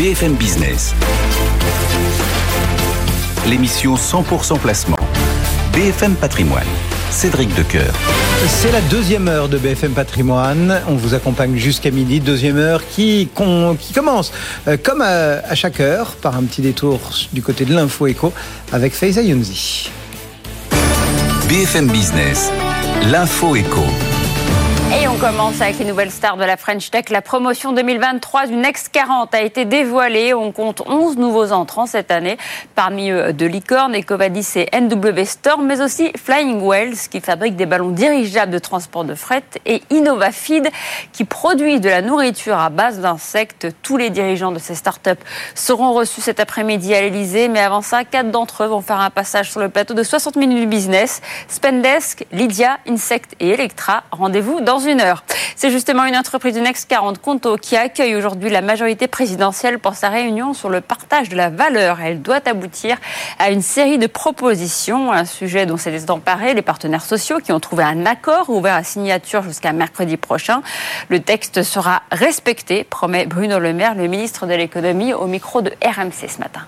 BFM Business. L'émission 100% placement. BFM Patrimoine. Cédric Decoeur. C'est la deuxième heure de BFM Patrimoine. On vous accompagne jusqu'à midi. Deuxième heure qui, qui commence, euh, comme à, chaque heure, par un petit détour du côté de l'info éco avec Faiza Younzi. BFM Business. L'info éco. Commence avec les nouvelles stars de la French Tech. La promotion 2023 du Next 40 a été dévoilée. On compte 11 nouveaux entrants cette année. Parmi eux, de Licorne, Ecovadis et NW Storm, mais aussi Flying Wells, qui fabrique des ballons dirigeables de transport de fret, et InnovaFeed, qui produit de la nourriture à base d'insectes. Tous les dirigeants de ces startups seront reçus cet après-midi à l'Elysée. Mais avant ça, quatre d'entre eux vont faire un passage sur le plateau de 60 minutes business. Spendesk, Lydia, Insect et Electra. Rendez-vous dans une heure. C'est justement une entreprise du Next 40 Conto qui accueille aujourd'hui la majorité présidentielle pour sa réunion sur le partage de la valeur. Elle doit aboutir à une série de propositions, un sujet dont s'est emparé les partenaires sociaux qui ont trouvé un accord ouvert à signature jusqu'à mercredi prochain. Le texte sera respecté, promet Bruno Le Maire, le ministre de l'économie, au micro de RMC ce matin.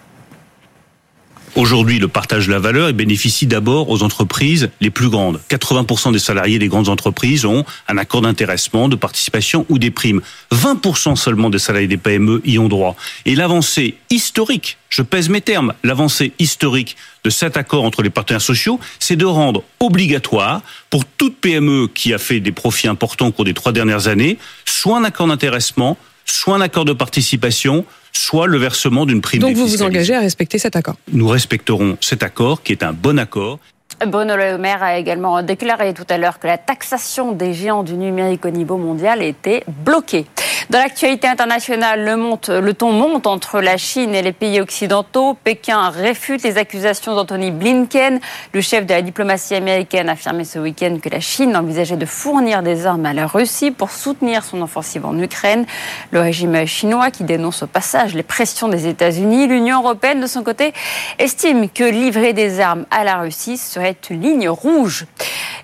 Aujourd'hui, le partage de la valeur bénéficie d'abord aux entreprises les plus grandes. 80% des salariés des grandes entreprises ont un accord d'intéressement, de participation ou des primes. 20% seulement des salariés des PME y ont droit. Et l'avancée historique, je pèse mes termes, l'avancée historique de cet accord entre les partenaires sociaux, c'est de rendre obligatoire pour toute PME qui a fait des profits importants au cours des trois dernières années, soit un accord d'intéressement, soit un accord de participation, soit le versement d'une prime. Donc vous vous engagez à respecter cet accord Nous respecterons cet accord qui est un bon accord. Bruno Le Maire a également déclaré tout à l'heure que la taxation des géants du numérique au niveau mondial était bloquée. Dans l'actualité internationale, le, le ton monte entre la Chine et les pays occidentaux. Pékin réfute les accusations d'Anthony Blinken. Le chef de la diplomatie américaine a affirmé ce week-end que la Chine envisageait de fournir des armes à la Russie pour soutenir son offensive en Ukraine. Le régime chinois qui dénonce au passage les pressions des États-Unis. L'Union européenne, de son côté, estime que livrer des armes à la Russie serait ligne rouge.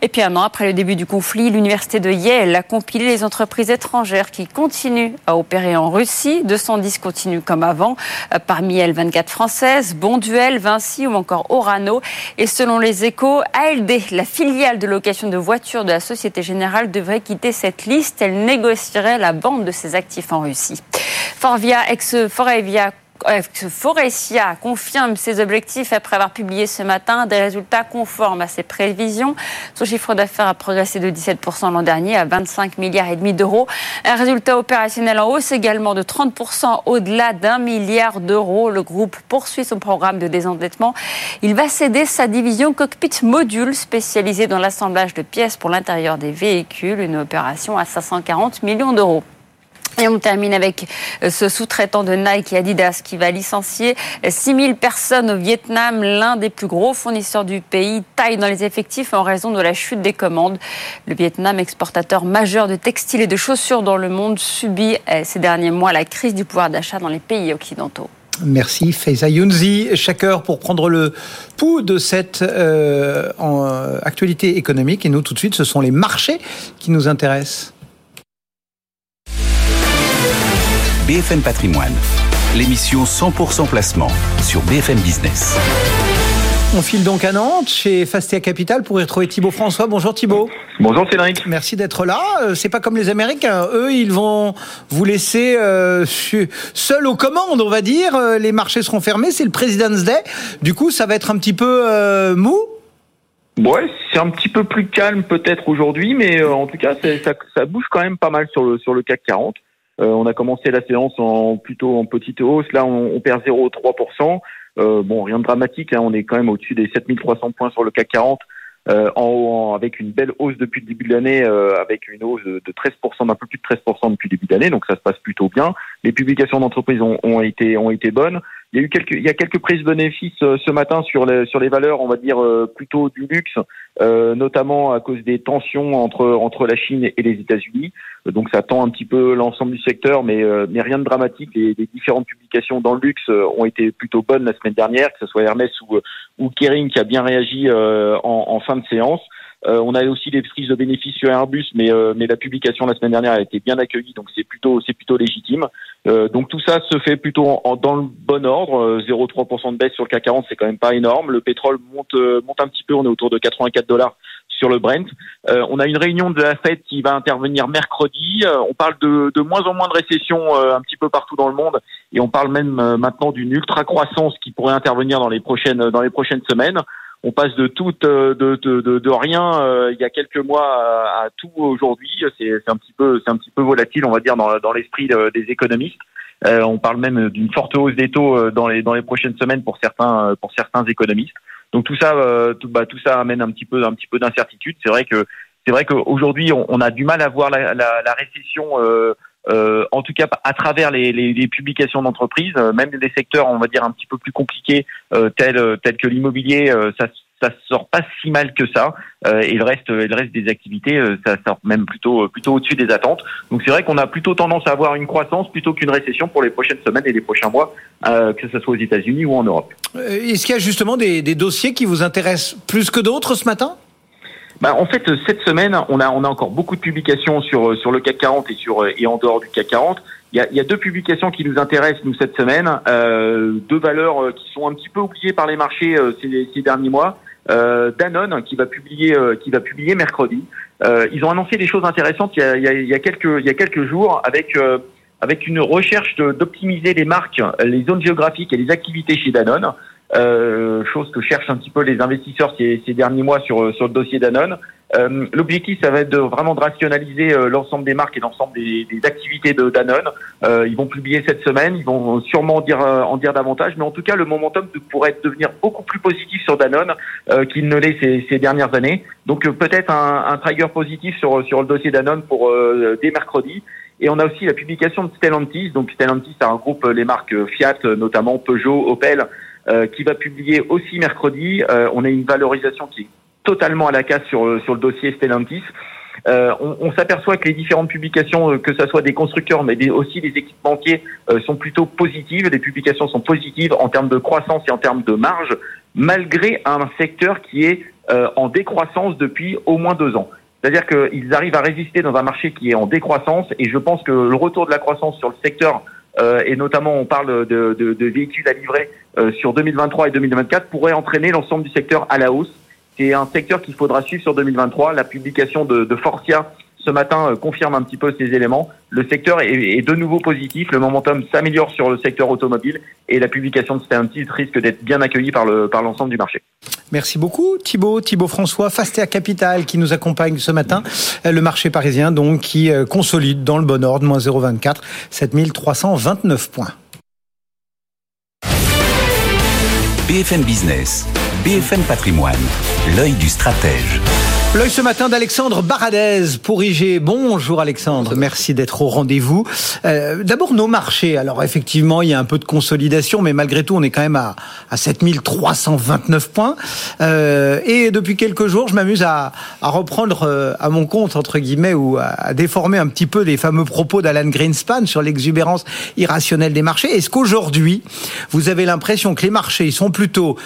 Et puis un an après le début du conflit, l'université de Yale a compilé les entreprises étrangères qui continuent à opérer en Russie. 210 continuent comme avant. Euh, parmi elles, 24 françaises, Bonduel, Vinci ou encore Orano. Et selon les échos, ALD, la filiale de location de voitures de la Société Générale, devrait quitter cette liste. Elle négocierait la vente de ses actifs en Russie. Forvia, ex-Forevia, Forestia confirme ses objectifs après avoir publié ce matin des résultats conformes à ses prévisions. Son chiffre d'affaires a progressé de 17% l'an dernier à 25 milliards et demi d'euros. Un résultat opérationnel en hausse également de 30% au-delà d'un milliard d'euros. Le groupe poursuit son programme de désendettement. Il va céder sa division Cockpit Module spécialisée dans l'assemblage de pièces pour l'intérieur des véhicules, une opération à 540 millions d'euros. Et on termine avec euh, ce sous-traitant de Nike et Adidas qui va licencier 6000 personnes au Vietnam, l'un des plus gros fournisseurs du pays, taille dans les effectifs en raison de la chute des commandes. Le Vietnam, exportateur majeur de textiles et de chaussures dans le monde, subit euh, ces derniers mois la crise du pouvoir d'achat dans les pays occidentaux. Merci Faiza Younzi. Chaque heure pour prendre le pouls de cette euh, actualité économique. Et nous, tout de suite, ce sont les marchés qui nous intéressent. BFM Patrimoine, l'émission 100% placement sur BFM Business. On file donc à Nantes, chez Fastia Capital, pour y retrouver Thibault François. Bonjour Thibault. Bonjour Cédric. Merci d'être là. Euh, c'est pas comme les Américains. Eux, ils vont vous laisser euh, seul aux commandes, on va dire. Euh, les marchés seront fermés. C'est le President's Day. Du coup, ça va être un petit peu mou Ouais, c'est un petit peu plus calme peut-être aujourd'hui, mais en tout cas, ça, ça, bouge quand même pas mal sur le, sur le CAC 40. Euh, on a commencé la séance en plutôt en petite hausse. Là, on, on perd 0,3%. Euh, bon, rien de dramatique. Hein. On est quand même au-dessus des 7300 points sur le CAC 40. Euh, en haut, avec une belle hausse depuis le début de l'année, euh, avec une hausse de, 13%, d'un peu plus de 13% depuis le début de l'année, donc ça se passe plutôt bien. Les publications d'entreprises ont, ont, été ont été bonnes. Il y a eu quelques il y a quelques prises bénéfices ce matin sur les sur les valeurs, on va dire plutôt du luxe, euh, notamment à cause des tensions entre entre la Chine et les États-Unis. Euh, donc ça tend un petit peu l'ensemble du secteur, mais euh, mais rien de dramatique. Les, les, différentes publications dans le luxe ont été plutôt bonnes la semaine dernière, que ce soit Hermès ou ou Kering qui a bien réagi en, en fin de séance. On a aussi des prises de bénéfices sur Airbus, mais mais la publication la semaine dernière a été bien accueillie, donc c'est plutôt c'est plutôt légitime. donc tout ça se fait plutôt dans le bon ordre. 0,3% de baisse sur le CAC 40, c'est quand même pas énorme. Le pétrole monte monte un petit peu, on est autour de 84 dollars sur le Brent. Euh, on a une réunion de la Fed qui va intervenir mercredi. Euh, on parle de, de, moins en moins de récession euh, un petit peu partout dans le monde et on parle même maintenant d'une ultra croissance qui pourrait intervenir dans les prochaines dans les prochaines semaines. On passe de tout de, de, de, de rien il y a quelques mois à, tout aujourd'hui. C'est un petit peu c'est un petit peu volatile, on va dire dans, dans l'esprit des économistes. on parle même d'une forte hausse des taux dans les dans les prochaines semaines pour certains pour certains économistes. Donc tout ça, euh, tout, bah, tout ça amène un petit peu, un petit peu d'incertitude. C'est vrai que c'est vrai qu'aujourd'hui, on, on, a du mal à voir la, la, la récession. Euh, euh, en tout cas à travers les, les, les publications d'entreprises, euh, même des secteurs, on va dire un petit peu plus compliqués, euh, tels, tels que l'immobilier, ça ça sort pas si mal que ça. Euh, et le reste, le reste des activités, euh, ça sort même plutôt plutôt au-dessus des attentes. Donc c'est vrai qu'on a plutôt tendance à avoir une croissance plutôt qu'une récession pour les prochaines semaines et les prochains mois, euh, que ce soit aux États-Unis ou en Europe. Est-ce qu'il y a justement des, des dossiers qui vous intéressent plus que d'autres ce matin? Bah, en fait, cette semaine, on a, on a encore beaucoup de publications sur, sur le CAC 40 et, sur, et en dehors du CAC 40. Il y, a, il y a deux publications qui nous intéressent, nous, cette semaine. Euh, deux valeurs qui sont un petit peu oubliées par les marchés ces, ces derniers mois. Euh, Danone qui va publier euh, qui va publier mercredi. Euh, ils ont annoncé des choses intéressantes il y a, il y a, il y a quelques il y a quelques jours avec avec une recherche d'optimiser les marques, les zones géographiques et les activités chez Danone. Euh, chose que cherchent un petit peu les investisseurs ces, ces derniers mois sur, sur le dossier Danone. Euh, L'objectif, ça va être de vraiment de rationaliser euh, l'ensemble des marques et l'ensemble des, des, activités de Danone. Euh, ils vont publier cette semaine, ils vont sûrement en dire, euh, en dire davantage, mais en tout cas, le momentum pourrait devenir beaucoup plus positif sur Danone qu'il ne l'est ces, ces, dernières années. Donc peut-être un, un trigger positif sur, sur le dossier Danone pour dès mercredi. Et on a aussi la publication de Stellantis. Donc Stellantis, c'est un groupe, les marques Fiat, notamment Peugeot, Opel, euh, qui va publier aussi mercredi. Euh, on a une valorisation qui est totalement à la casse sur, euh, sur le dossier Stellantis. Euh, on, on s'aperçoit que les différentes publications, que ce soit des constructeurs, mais aussi des équipementiers, euh, sont plutôt positives. Les publications sont positives en termes de croissance et en termes de marge, malgré un secteur qui est euh, en décroissance depuis au moins deux ans. C'est-à-dire qu'ils arrivent à résister dans un marché qui est en décroissance, et je pense que le retour de la croissance sur le secteur euh, et notamment on parle de, de, de véhicules à livrer euh, sur 2023 et 2024, pourrait entraîner l'ensemble du secteur à la hausse. C'est un secteur qu'il faudra suivre sur 2023. La publication de, de Forcia ce matin euh, confirme un petit peu ces éléments. Le secteur est, de nouveau positif, le momentum s'améliore sur le secteur automobile et la publication de Stellantis risque d'être bien accueillie par le par l'ensemble du marché. Merci beaucoup Thibault, Thibault François, Fastea Capital qui nous accompagne ce matin. Euh, le marché parisien donc qui euh, consolide dans le bon ordre, moins 0,24, 7329 points. BFM Business, BFM Patrimoine, l'œil du stratège. L'œil ce matin d'Alexandre Baradez pour IG. Bonjour Alexandre, merci d'être au rendez-vous. Euh, D'abord nos marchés. Alors effectivement, il y a un peu de consolidation, mais malgré tout, on est quand même à, à 7329 points. Euh, et depuis quelques jours, je m'amuse à, à, reprendre euh, à mon compte, entre guillemets, ou à, à déformer un petit peu les fameux propos d'Alan Greenspan sur l'exubérance irrationnelle des marchés. Est-ce qu'aujourd'hui, vous avez l'impression que les marchés sont plutôt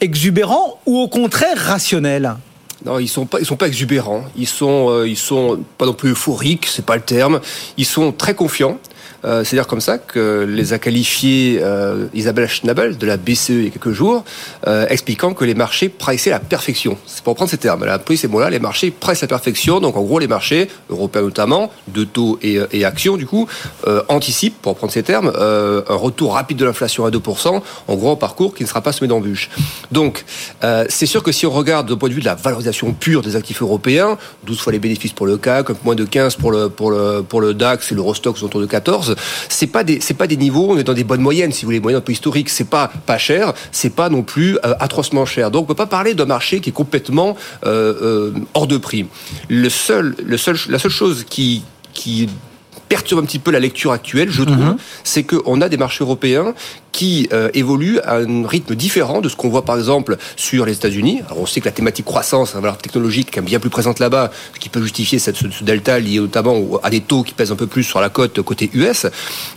exubérants ou au contraire rationnels? Non, ils sont pas, ils sont pas exubérants. Ils sont, euh, ils sont pas non plus euphoriques, c'est pas le terme. Ils sont très confiants. Euh, C'est-à-dire comme ça que les a qualifiés euh, Isabelle Schnabel de la BCE il y a quelques jours, euh, expliquant que les marchés priceaient la perfection. C'est pour prendre ces termes. Elle a pris ces mots-là, les marchés pressent la perfection. Donc en gros, les marchés, européens notamment, de taux et, et actions du coup, euh, anticipent, pour prendre ces termes, euh, un retour rapide de l'inflation à 2%, en gros un parcours qui ne sera pas semé d'embûches. Donc euh, c'est sûr que si on regarde du point de vue de la valorisation pure des actifs européens, 12 fois les bénéfices pour le CAC, moins de 15 pour le, pour le, pour le DAX et l'Eurostox autour de 14, c'est pas des c'est pas des niveaux, on est dans des bonnes moyennes si vous voulez, moyennes un peu historiques, c'est pas pas cher, c'est pas non plus euh, atrocement cher. Donc on peut pas parler d'un marché qui est complètement euh, euh, hors de prix. Le seul le seul la seule chose qui qui perturbe un petit peu la lecture actuelle, je trouve, mmh. c'est qu'on a des marchés européens qui euh, évolue à un rythme différent de ce qu'on voit par exemple sur les États-Unis. Alors on sait que la thématique croissance, la valeur technologique, est bien plus présente là-bas, ce qui peut justifier cette, ce, delta lié notamment à des taux qui pèsent un peu plus sur la cote côté US.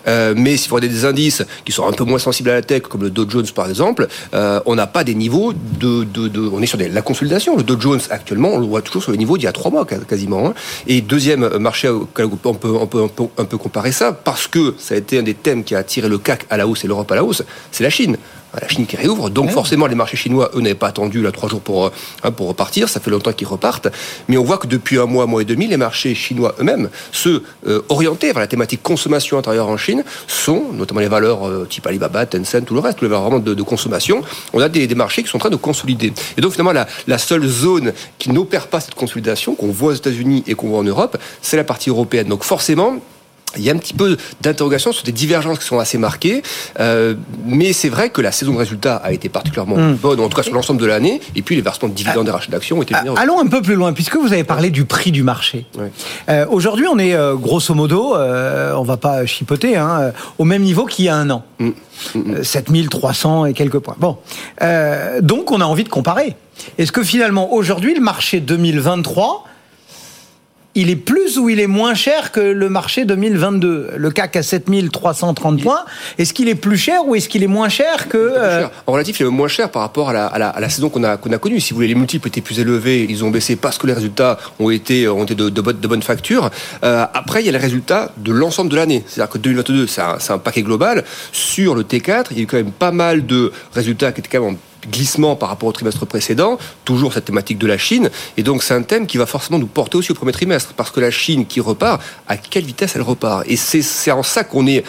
Euh, mais si vous regardez des indices qui sont un peu moins sensibles à la tech, comme le Dow Jones par exemple, euh, on n'a pas des niveaux de, de, de, on est sur des, la consolidation. Le Dow Jones actuellement, on le voit toujours sur les niveaux d'il y a trois mois quasiment. Hein. Et deuxième marché auquel on peut, on peut, un peu comparer ça, parce que ça a été un des thèmes qui a attiré le CAC à la hausse et l'Europe à la hausse, c'est la Chine la Chine qui réouvre. Donc forcément, les marchés chinois, eux, n'avaient pas attendu là trois jours pour, euh, hein, pour repartir. Ça fait longtemps qu'ils repartent. Mais on voit que depuis un mois, un mois et demi, les marchés chinois eux-mêmes, ceux euh, orientés vers la thématique consommation intérieure en Chine, sont, notamment les valeurs euh, type Alibaba, Tencent, tout le reste, les valeurs vraiment de, consommation, on a des, marchés qui sont en train de consolider. Et donc finalement, la, la seule zone qui n'opère pas cette consolidation, qu'on voit aux États-Unis et qu'on voit en Europe, c'est la partie européenne. Donc forcément, il y a un petit peu d'interrogation sur des divergences qui sont assez marquées, euh, mais c'est vrai que la saison de résultats a été particulièrement hmm. bonne, en tout cas sur l'ensemble de l'année, et puis les versements de dividendes et rachats d'actions ont été bien. Allons un peu plus loin, puisque vous avez parlé du prix du marché. Euh, aujourd'hui, on est euh, grosso modo, on va pas chipoter, hein, au même niveau qu'il y a un an. 7300 hmm. et quelques points. Bon, donc on a envie de comparer. Est-ce que finalement, aujourd'hui, le marché 2023 il est plus ou il est moins cher que le marché 2022 Le CAC à 7330 points, est-ce qu'il est plus cher ou est-ce qu'il est moins cher que... Euh, en relatif, il est moins cher par rapport à la, à la, saison qu'on a, qu'on a connue. Si vous voulez, les multiples étaient plus élevés, ils ont baissé parce que les résultats ont été, ont été de, de, bonne, de bonne facture. Euh, après, il y a les résultats de l'ensemble de l'année. C'est-à-dire que 2022, c'est un, un, paquet global. Sur le T4, il y a eu quand même pas mal de résultats qui étaient quand même glissement par rapport au trimestre précédent, toujours cette thématique de la Chine, et donc c'est un thème qui va forcément nous porter aussi au premier trimestre, parce que la Chine qui repart, à quelle vitesse elle repart? Et c'est en ça qu'on est,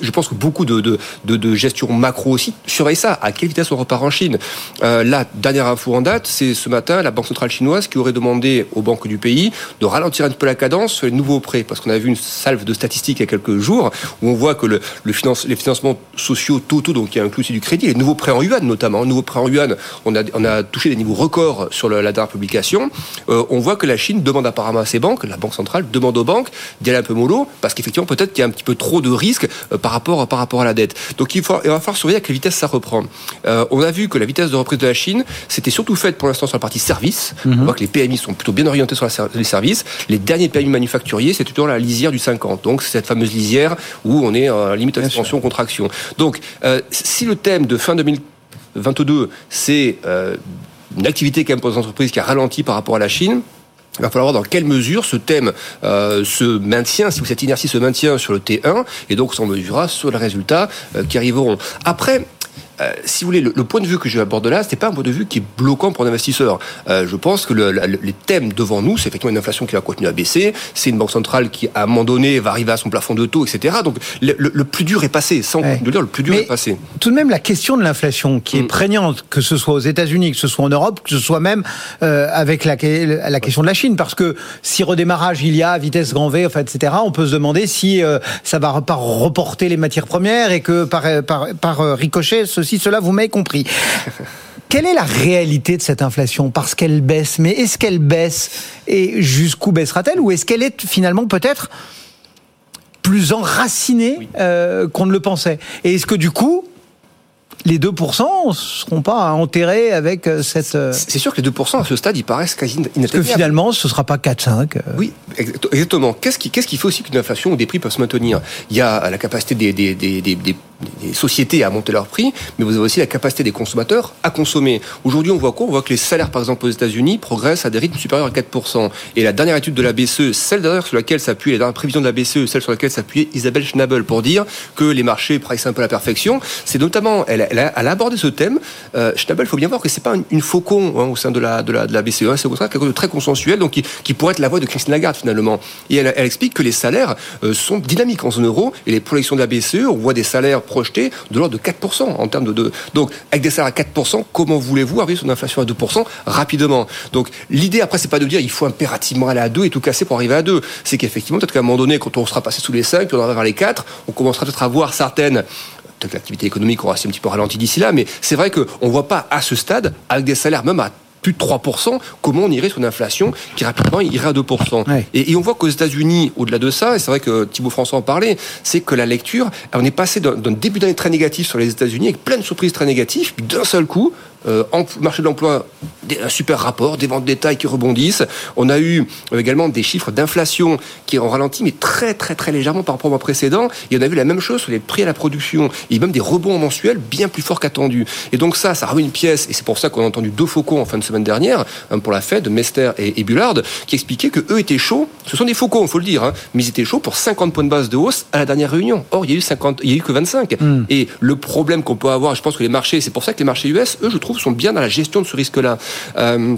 je pense que beaucoup de, de, de, gestion macro aussi surveillent ça, à quelle vitesse on repart en Chine? Euh, la dernière info en date, c'est ce matin la Banque centrale chinoise qui aurait demandé aux banques du pays de ralentir un peu la cadence sur les nouveaux prêts, parce qu'on a vu une salve de statistiques il y a quelques jours, où on voit que le, le finance, les financements sociaux totaux, donc qui inclut aussi du crédit, les nouveaux prêts en yuan notamment, nouveaux prêt en yuan, on a, on a touché des niveaux records sur la dernière publication. Euh, on voit que la Chine demande apparemment à ses banques, la Banque centrale demande aux banques d'y aller un peu mollo, parce qu'effectivement, peut-être qu'il y a un petit peu trop de risques euh, par, rapport, par rapport à la dette. Donc il, faut, il va falloir surveiller à quelle vitesse ça reprend. Euh, on a vu que la vitesse de reprise de la Chine, c'était surtout faite pour l'instant sur la partie service. Mhm. On voit que les PMI sont plutôt bien orientés sur les services. Les derniers PMI manufacturiers, c'est toujours la lisière du 50. Donc c'est cette fameuse lisière où on est en limite d'expansion, contraction. Donc si le thème de fin 2000 22, c'est euh, une activité quand même pour les entreprises qui a ralenti par rapport à la Chine. Il va falloir voir dans quelle mesure ce thème euh, se maintient, si cette inertie se maintient sur le T1, et donc on mesurera sur les résultats euh, qui arriveront. Après, euh, si vous voulez, le, point de vue que j'aborde là, c'est pas un point de vue qui est bloquant pour l'investisseur. Euh, je pense que le, les thèmes devant nous, c'est effectivement une inflation qui va continuer à baisser, c'est une banque centrale qui, à un moment donné, va arriver à son plafond de taux, etc. Donc, le, plus dur est passé, sans ouais. dire, le plus dur est passé. Tout de même, la question de l'inflation, qui est mm. prégnante, que ce soit aux États-Unis, que ce soit en Europe, que ce soit même euh, avec la, la, question de la Chine, parce que si redémarrage il y a, vitesse grand V, enfin, etc., on peut se demander si ça va pas reporter les matières premières et que par, par, par ricochet, ce si cela, vous m'avez compris. Quelle est la réalité de cette inflation Parce qu'elle baisse, mais est-ce qu'elle baisse et jusqu'où baissera-t-elle? Ou est-ce qu'elle est finalement peut-être plus enracinée euh, qu'on ne le pensait? Et est-ce que du coup, les 2% ne seront pas enterrés avec euh, cette... Euh, c'est sûr que les 2% à ce stade, ils paraissent quasi inatteignables. Parce que finalement, ce ne sera pas 4-5. Oui, exactement. Qu'est-ce qui, qu'est-ce qui fait aussi qu'une inflation ou des prix peuvent se maintenir? Il y a la capacité des, des, des, des des sociétés à monter leurs prix, mais vous avez aussi la capacité des consommateurs à consommer. Aujourd'hui, on voit quoi? On voit que les salaires, par exemple, aux États-Unis, progressent à des rythmes supérieurs à 4%. Et la dernière étude de la BCE, celle d'ailleurs sur laquelle s'appuie, la dernière prévision de la BCE, celle sur laquelle s'appuie Isabelle Schnabel pour dire que les marchés pricent un peu la perfection, c'est notamment, elle, elle, a, elle, a, abordé ce thème. Euh, Schnabel, il faut bien voir que c'est pas une, faucon hein, au sein de la, de la, de la BCE, hein, c'est au contraire quelque chose de très consensuel, donc qui, pourrait être la voix de Christine Lagarde finalement. Et elle, elle explique que les salaires euh, sont dynamiques en zone euro et les projections de la BCE, on voit des salaires projetés de l'ordre de 4% en termes de, Donc, avec des salaires à 4%, comment voulez-vous arriver sur une inflation à 2% rapidement? Donc, l'idée après, c'est pas de dire il faut impérativement aller à 2 et tout casser pour arriver à 2. C'est qu'effectivement, peut-être qu'à un moment donné, quand on sera passé sous les 5, puis on arrivera vers les 4, on commencera peut-être à voir certaines peut-être l'activité économique aura un petit peu ralenti d'ici là, mais c'est vrai qu'on ne voit pas à ce stade, avec des salaires même à plus de 3%, comment on irait sur une inflation qui rapidement irait à 2% Ouais. et, et on voit qu'aux États-Unis, au-delà de ça, et c'est vrai que Thibaut François en parlait, c'est que la lecture, on est passé d'un d'un début d'année très négatif sur les États-Unis avec plein de surprises très négatives, puis d'un seul coup, euh, marché de l'emploi, un super rapport, des ventes de détail qui rebondissent. On a eu euh, également des chiffres d'inflation qui ont ralenti, mais très très très légèrement par rapport au mois précédent. Et on a vu la même chose sur les prix à la production et même des rebonds mensuels bien plus forts qu'attendus. Et donc ça, ça remet une pièce, et c'est pour ça qu'on a entendu deux faucons en fin de semaine dernière, hein, pour la Fed, Mester et, et Bullard, qui expliquaient que eux étaient chauds. Ce sont des faucons, il faut le dire, hein, mais ils étaient chauds pour 50 points de base de hausse à la dernière réunion. Or, il y a eu 50, il y a eu que 25. Et le problème qu'on peut avoir, je pense que les marchés, c'est pour ça que les marchés US, eux, je trouve, sont bien dans la gestion de ce risque-là. Euh,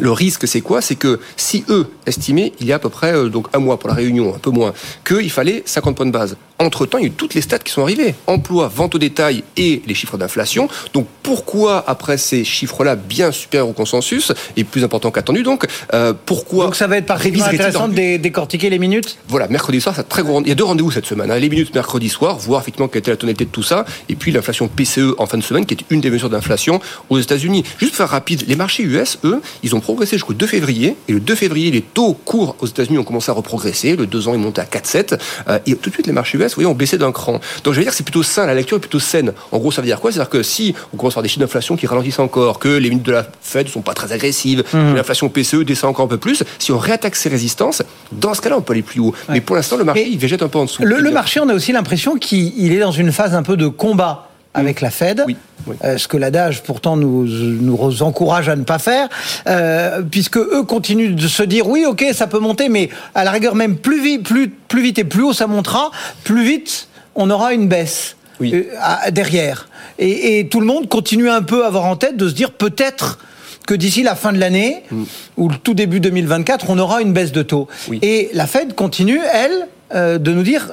le risque, c'est quoi? C'est que si eux estimaient, il y a à peu près euh, donc un mois pour la réunion, un peu moins, qu'il fallait 50 points de base. Entre-temps, il y a eu toutes les stats qui sont arrivées. Emploi, vente au détail et les chiffres d'inflation. Donc pourquoi, après ces chiffres-là bien supérieurs au consensus, et plus importants qu'attendu, donc, euh, pourquoi... Donc ça va être particulièrement intéressant de dé- décortiquer les minutes? voilà, mercredi soir, c'est très gros. Il y a deux rendez-vous cette semaine. hein. Les minutes mercredi soir, voir effectivement quelle était la tonalité de tout ça, et puis l'inflation PCE en fin de semaine, qui est une des mesures d'inflation aux États-Unis. Juste pour faire rapide, les marchés US, eux, ils ont progressé jusqu'au 2 février, et le 2 février, les taux courts aux États-Unis ont commencé à reprogresser. Le 2 ans est monté à 4,7, euh, et tout de suite les marchés US, vous voyez, ont baissé d'un cran. Donc je veux dire que c'est plutôt sain, la lecture est plutôt saine. En gros, ça veut dire quoi? C'est-à-dire que si on commence à avoir des chiffres d'inflation qui ralentissent encore, que les minutes de la Fed sont pas très agressives, que l'inflation PCE descend encore un peu plus, si on réattaque ces résistances, dans ce cas-là, on peut aller plus haut. Mais pour l'instant, le marché, Mais il végète un peu en dessous. Le, marché, on a aussi l'impression qu'il il est dans une phase un peu de combat avec la Fed. Oui, oui. Euh, ce que l'adage pourtant nous, nous encourage à ne pas faire, euh, puisque eux continuent de se dire oui, ok, ça peut monter, mais à la rigueur même plus vite, plus, plus vite et plus haut ça montera, plus vite on aura une baisse Oui. euh, à- derrière. Et, et tout le monde continue un peu à avoir en tête de se dire peut-être que d'ici la fin de l'année ou le tout début 2024, on aura une baisse de taux. Et la Fed continue, elle, de nous dire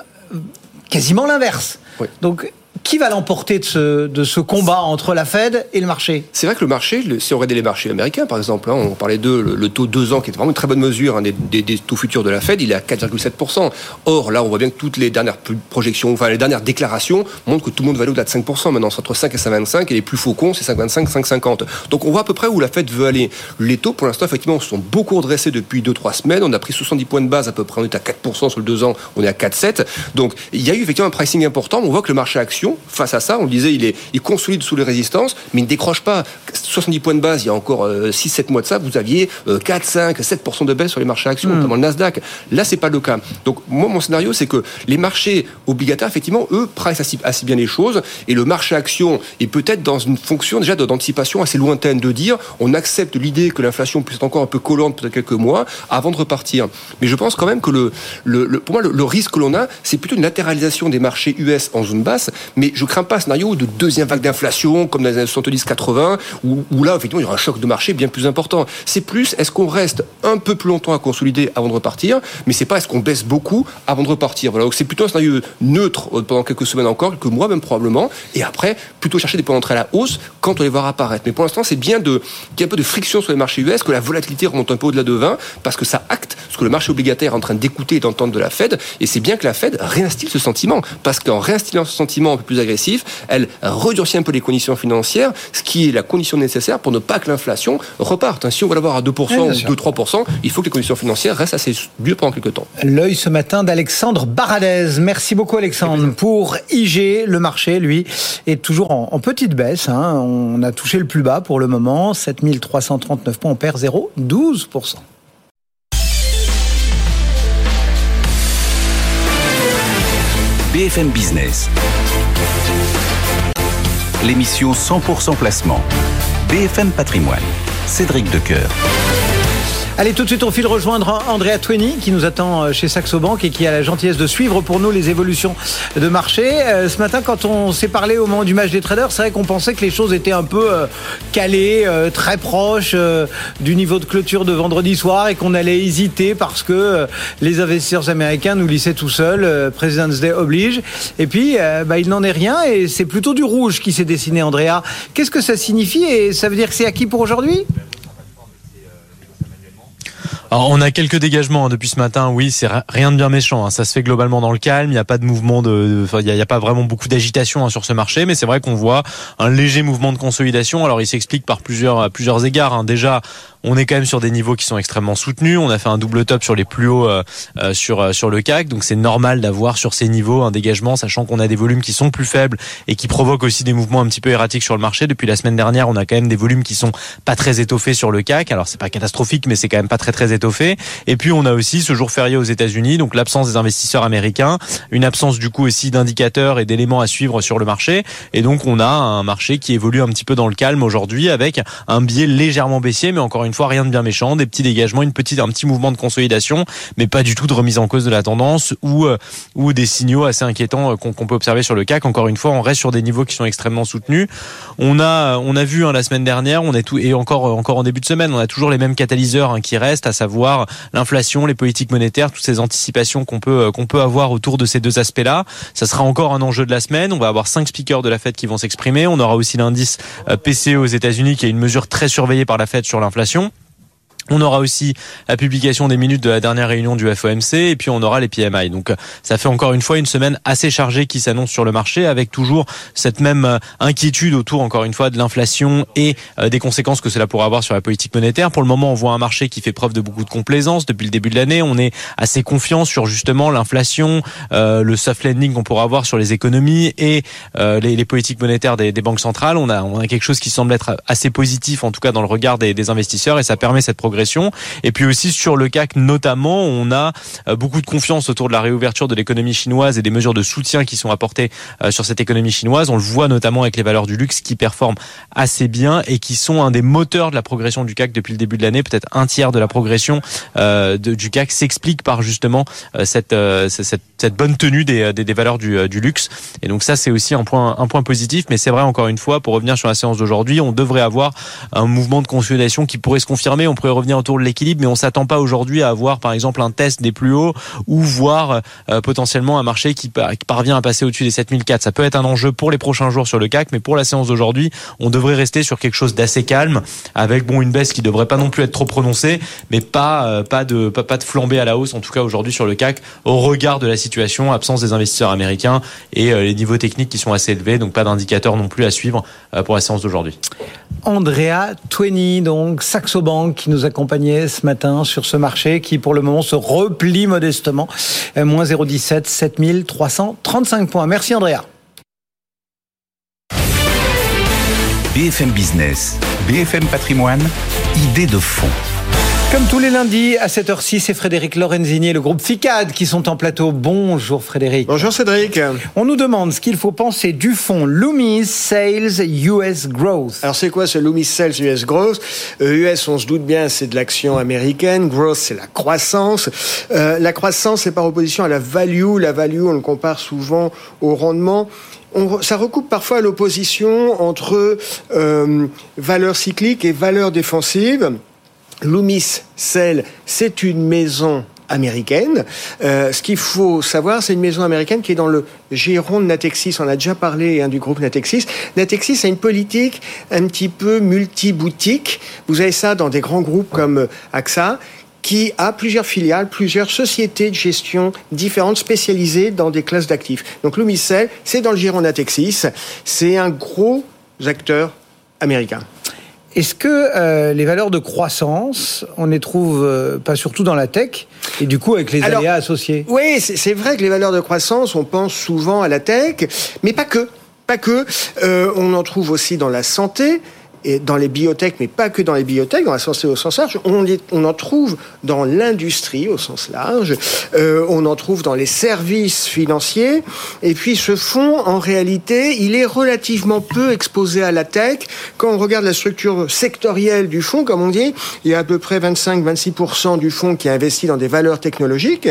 quasiment l'inverse. Oui. Donc, qui va l'emporter de ce, de ce combat entre la Fed et le marché? C'est vrai que le marché, si on regardait les marchés américains, par exemple, hein, on parlait de le, le taux 2 ans, qui est vraiment une très bonne mesure des, des- taux futurs de la Fed, il est à 4,7%. Or, là, on voit bien que toutes les dernières projections, enfin les dernières déclarations montrent que tout le monde va aller au-delà de 5% maintenant. C'est entre 5 et 5,25 et les plus faucons, c'est 5,25, 5,50. Donc on voit à peu près où la Fed veut aller. Les taux, pour l'instant, effectivement, sont beaucoup redressés depuis 2-3 semaines. On a pris 70 points de base à peu près. On est à 4% sur le 2 ans, on est à 4,7. Donc il y a eu effectivement un pricing important. On voit que le marché action, face à ça, on le disait, il, est, il consolide sous les résistances, mais il ne décroche pas. 70 points de base, il y a encore 6-7 mois de ça, vous aviez euh, 4, 5, 7% de baisse sur les marchés actions, notamment le Nasdaq. Là, c'est pas le cas. Donc, moi, mon scénario, c'est que les marchés obligataires, effectivement, eux, price assez, bien les choses, et le marché action est peut-être dans une fonction déjà d'anticipation assez lointaine, de dire, on accepte l'idée que l'inflation puisse être encore un peu collante peut-être quelques mois avant de repartir. Mais je pense quand même que le, le, le- pour moi, le, le risque que l'on a, c'est plutôt une latéralisation des marchés US en zone basse, mais je crains pas un scénario de deuxième vague d'inflation, comme dans les années 70-80, où, où là, effectivement, il y aura un choc de marché bien plus important. C'est plus, est-ce qu'on reste un peu plus longtemps à consolider avant de repartir, mais c'est pas est-ce qu'on baisse beaucoup avant de repartir? Voilà, donc c'est plutôt un scénario neutre euh, pendant quelques semaines encore, quelques mois même probablement, et après, plutôt chercher des points d'entrée à la hausse quand on les voir apparaître. Mais pour l'instant, c'est bien de, qu'il y ait un peu de friction sur les marchés US, que la volatilité remonte un peu au-delà de 20, parce que ça acte ce que le marché obligataire est en train d'écouter et d'entendre de la Fed, et c'est bien que la Fed réinstille ce sentiment, parce qu'en réinstillant ce sentiment agressif, elle redurcit un peu les conditions financières, ce qui est la condition nécessaire pour ne pas que l'inflation reparte. Si on va l'avoir à 2% Oui, bien ou sûr. 2-3%, il faut que les conditions financières restent assez dures pendant quelques temps. L'œil ce matin d'Alexandre Baradez. Merci beaucoup Alexandre. Pour IG, le marché, lui, est toujours en, en petite baisse. hein. On a touché le plus bas pour le moment, 7339 points, on perd 0,12%. BFM Business. L'émission 100% placement. BFM Patrimoine. Cédric Decoeur. Allez, tout de suite, on file rejoindre Andrea Tweni qui nous attend euh, chez Saxo Bank et qui a la gentillesse de suivre pour nous les évolutions de marché. Euh, Ce matin, quand on s'est parlé au moment du match des traders, c'est vrai qu'on pensait que les choses étaient un peu euh, calées, euh, très proches du niveau de clôture de vendredi soir et qu'on allait hésiter parce que les investisseurs américains nous lissaient tout seuls, President's Day oblige. Et puis, bah, il n'en est rien et c'est plutôt du rouge qui s'est dessiné, Andrea. Qu'est-ce que ça signifie et ça veut dire que c'est acquis pour aujourd'hui? Alors, on a quelques dégagements hein, depuis ce matin. Oui, c'est rien de bien méchant. Hein. Ça se fait globalement dans le calme. Il n'y a pas de mouvement de, il n'y a, pas vraiment beaucoup d'agitation hein, sur ce marché, mais c'est vrai qu'on voit un léger mouvement de consolidation. Alors, il s'explique par plusieurs plusieurs égards. Déjà, on est quand même sur des niveaux qui sont extrêmement soutenus. On a fait un double top sur les plus hauts euh, euh, sur euh, sur le CAC, donc c'est normal d'avoir sur ces niveaux un dégagement, sachant qu'on a des volumes qui sont plus faibles et qui provoquent aussi des mouvements un petit peu erratiques sur le marché. Depuis la semaine dernière, on a quand même des volumes qui sont pas très étoffés sur le CAC. Alors c'est pas catastrophique, mais c'est quand même pas très très étoffé. Et puis on a aussi ce jour férié aux États-Unis, donc l'absence des investisseurs américains, une absence du coup aussi d'indicateurs et d'éléments à suivre sur le marché. Et donc on a un marché qui évolue un petit peu dans le calme aujourd'hui avec un biais légèrement baissier, mais encore une fois rien de bien méchant, des petits dégagements, une petite un petit mouvement de consolidation, mais pas du tout de remise en cause de la tendance ou euh, ou des signaux assez inquiétants euh, qu'on peut observer sur le CAC. Encore une fois, on reste sur des niveaux qui sont extrêmement soutenus. On a on a vu hein, la semaine dernière, on est tout et encore encore en début de semaine, on a toujours les mêmes catalyseurs hein, qui restent, à savoir l'inflation, les politiques monétaires, toutes ces anticipations qu'on peut euh, qu'on peut avoir autour de ces deux aspects-là. Ça sera encore un enjeu de la semaine. On va avoir cinq speakers de la Fed qui vont s'exprimer. On aura aussi l'indice PCE aux États-Unis qui est une mesure très surveillée par la Fed sur l'inflation. On aura aussi la publication des minutes de la dernière réunion du FOMC et puis on aura les PMI. Donc ça fait encore une fois une semaine assez chargée qui s'annonce sur le marché avec toujours cette même euh, inquiétude autour encore une fois de l'inflation et euh, des conséquences que cela pourrait avoir sur la politique monétaire. Pour le moment, on voit un marché qui fait preuve de beaucoup de complaisance depuis le début de l'année. On est assez confiant sur justement l'inflation, euh, le soft landing qu'on pourra avoir sur les économies et les, politiques monétaires des, banques centrales. On a, on a quelque chose qui semble être assez positif en tout cas dans le regard des, des investisseurs et ça permet cette progression et puis aussi sur le CAC notamment, on a euh, beaucoup de confiance autour de la réouverture de l'économie chinoise et des mesures de soutien qui sont apportées euh, sur cette économie chinoise. On le voit notamment avec les valeurs du luxe qui performent assez bien et qui sont un des moteurs de la progression du CAC depuis le début de l'année. Peut-être un tiers de la progression euh, du CAC s'explique par justement cette, bonne tenue des, valeurs du, luxe. Et donc ça, c'est aussi un point, positif. Mais c'est vrai, encore une fois, pour revenir sur la séance d'aujourd'hui, on devrait avoir un mouvement de consolidation qui pourrait se confirmer. Revenir autour de l'équilibre, mais on s'attend pas aujourd'hui à avoir par exemple un test des plus hauts ou voir euh, potentiellement un marché qui, parvient à passer au-dessus des 7004. Ça peut être un enjeu pour les prochains jours sur le CAC, mais pour la séance d'aujourd'hui, on devrait rester sur quelque chose d'assez calme, avec bon une baisse qui devrait pas non plus être trop prononcée, mais pas euh, de pas, à la hausse en tout cas aujourd'hui sur le CAC au regard de la situation, absence des investisseurs américains et euh, les niveaux techniques qui sont assez élevés, donc pas d'indicateurs non plus à suivre pour la séance d'aujourd'hui. Andrea Twenny, donc Saxo Bank, qui nous accompagnait ce matin sur ce marché qui, pour le moment, se replie modestement. Euh, moins 0,17, 7335 points. Merci, Andrea. BFM Business, BFM Patrimoine, idée de fond. Comme tous les lundis à 7h06, c'est Frédéric Lorenzini et le groupe FICAD qui sont en plateau. Bonjour Frédéric. Bonjour Cédric. On nous demande ce qu'il faut penser du fonds Loomis Sales US Growth. Alors c'est quoi ce Loomis Sales US Growth? US, on se doute bien, c'est de l'action américaine. Growth, c'est la croissance. Euh, la croissance, c'est par opposition à la value. La value, on le compare souvent au rendement. On, ça recoupe parfois l'opposition entre euh, valeur cyclique et valeur défensive. Loomis Cell, c'est une maison américaine. Euh, ce qu'il faut savoir, c'est une maison américaine qui est dans le giron de Natexis. On a déjà parlé hein, du groupe Natexis. Natexis a une politique un petit peu multi-boutique. Vous avez ça dans des grands groupes comme AXA qui a plusieurs filiales, plusieurs sociétés de gestion différentes spécialisées dans des classes d'actifs. Donc Lumicel, c'est dans le giron Natexis. C'est un gros acteur américain. Est-ce que euh, les valeurs de croissance, on les trouve euh, pas surtout dans la tech et du coup avec les aléas associés? Oui, c'est vrai que les valeurs de croissance, on pense souvent à la tech, mais pas que. Pas que. Euh, on en trouve aussi dans la santé et dans les biotech, mais pas que dans les biotech, dans la santé au sens large, on, on en trouve dans l'industrie au sens large, euh, on en trouve dans les services financiers, et puis ce fonds, en réalité, il est relativement peu exposé à la tech. Quand on regarde la structure sectorielle du fonds, comme on dit, il y a à peu près 25-26% du fonds qui est investi dans des valeurs technologiques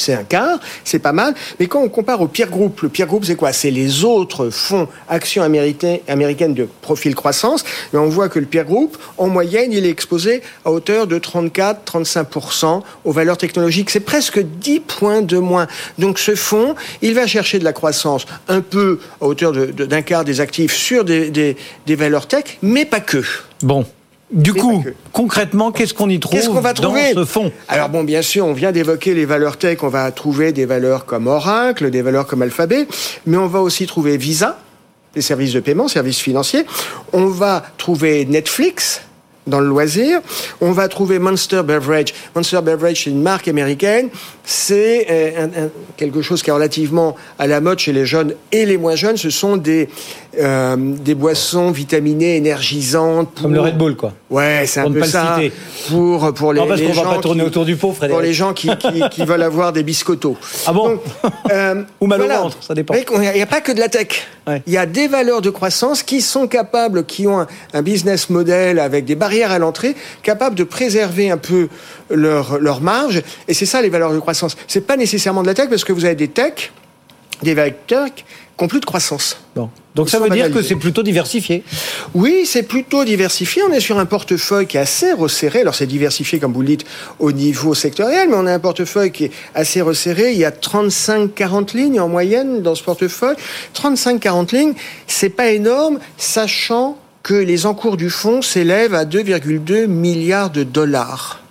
c'est un quart, c'est pas mal. Mais quand on compare au peer group, le peer group c'est quoi? C'est les autres fonds actions américaines de profil croissance. On voit que le peer group, en moyenne, il est exposé à hauteur de 34-35% aux valeurs technologiques. C'est presque 10 points de moins. Donc ce fonds, il va chercher de la croissance un peu à hauteur d'un quart des actifs sur des, des valeurs tech, mais pas que. Bon, Du Mais coup, concrètement, qu'est-ce qu'on y trouve Qu'est-ce qu'on va dans ce fonds Alors bon, bien sûr, on vient d'évoquer les valeurs tech. On va trouver des valeurs comme Oracle, des valeurs comme Alphabet, mais on va aussi trouver Visa, des services de paiement, services financiers. On va trouver Netflix dans le loisir. On va trouver Monster Beverage. Monster Beverage, c'est une marque américaine. C'est euh, quelque chose qui est relativement à la mode chez les jeunes et les moins jeunes. Ce sont des, euh, des boissons vitaminées, énergisantes. Pour... Comme le Red Bull, quoi. Ouais, c'est un peu le ça. Pour, pour les, Non, parce les qu'on va gens pas tourner qui- autour du pot, Frédéric. Pour les gens qui, qui, qui veulent avoir des biscottos. Ah bon Donc, euh, Ou mal au voilà. ventre, ça dépend. Qu'il n'y a pas que de la tech. Ouais. Il y a des valeurs de croissance qui sont capables, qui ont un, un business model avec des barrières à l'entrée, capables de préserver un peu leur, leur marge. Et c'est ça les valeurs de croissance. C'est pas nécessairement de la tech parce que vous avez des tech, des tech qui ont plus de croissance. Bon. Donc ça veut dire que c'est plutôt diversifié. Oui, c'est plutôt diversifié. On est sur un portefeuille qui est assez resserré. Alors c'est diversifié, comme vous le dites, au niveau sectoriel, mais on a un portefeuille qui est assez resserré. Il y a 35-40 lignes en moyenne dans ce portefeuille. 35-40 lignes, c'est pas énorme, sachant que les encours du fonds s'élèvent à 2,2 milliards de dollars.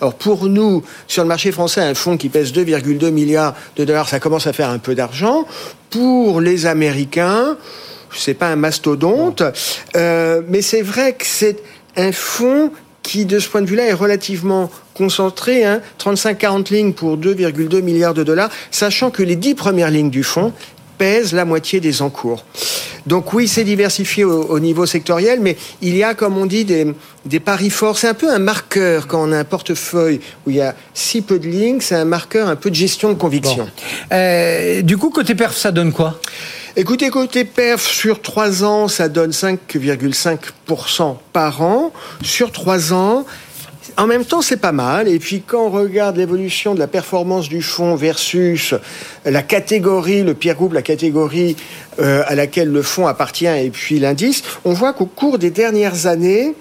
Alors pour nous, sur le marché français, un fonds qui pèse 2,2 milliards de dollars, ça commence à faire un peu d'argent. Pour les Américains, c'est pas un mastodonte, euh, mais c'est vrai que c'est un fonds qui, de ce point de vue-là, est relativement concentré, hein, 35-40 lignes pour 2,2 milliards de dollars, sachant que les 10 premières lignes du fonds pèsent la moitié des encours. Donc oui, c'est diversifié au, au niveau sectoriel, mais il y a, comme on dit, des, des paris forts. C'est un peu un marqueur quand on a un portefeuille où il y a si peu de lignes, c'est un marqueur un peu de gestion de conviction. Euh, du coup, côté perf, ça donne quoi? Écoutez, côté perf, sur 3 ans, ça donne 5,5% par an. Sur 3 ans, en même temps, c'est pas mal. Et puis, quand on regarde l'évolution de la performance du fonds versus la catégorie, le peer group, la catégorie euh, à laquelle le fonds appartient et puis l'indice, on voit qu'au cours des dernières années,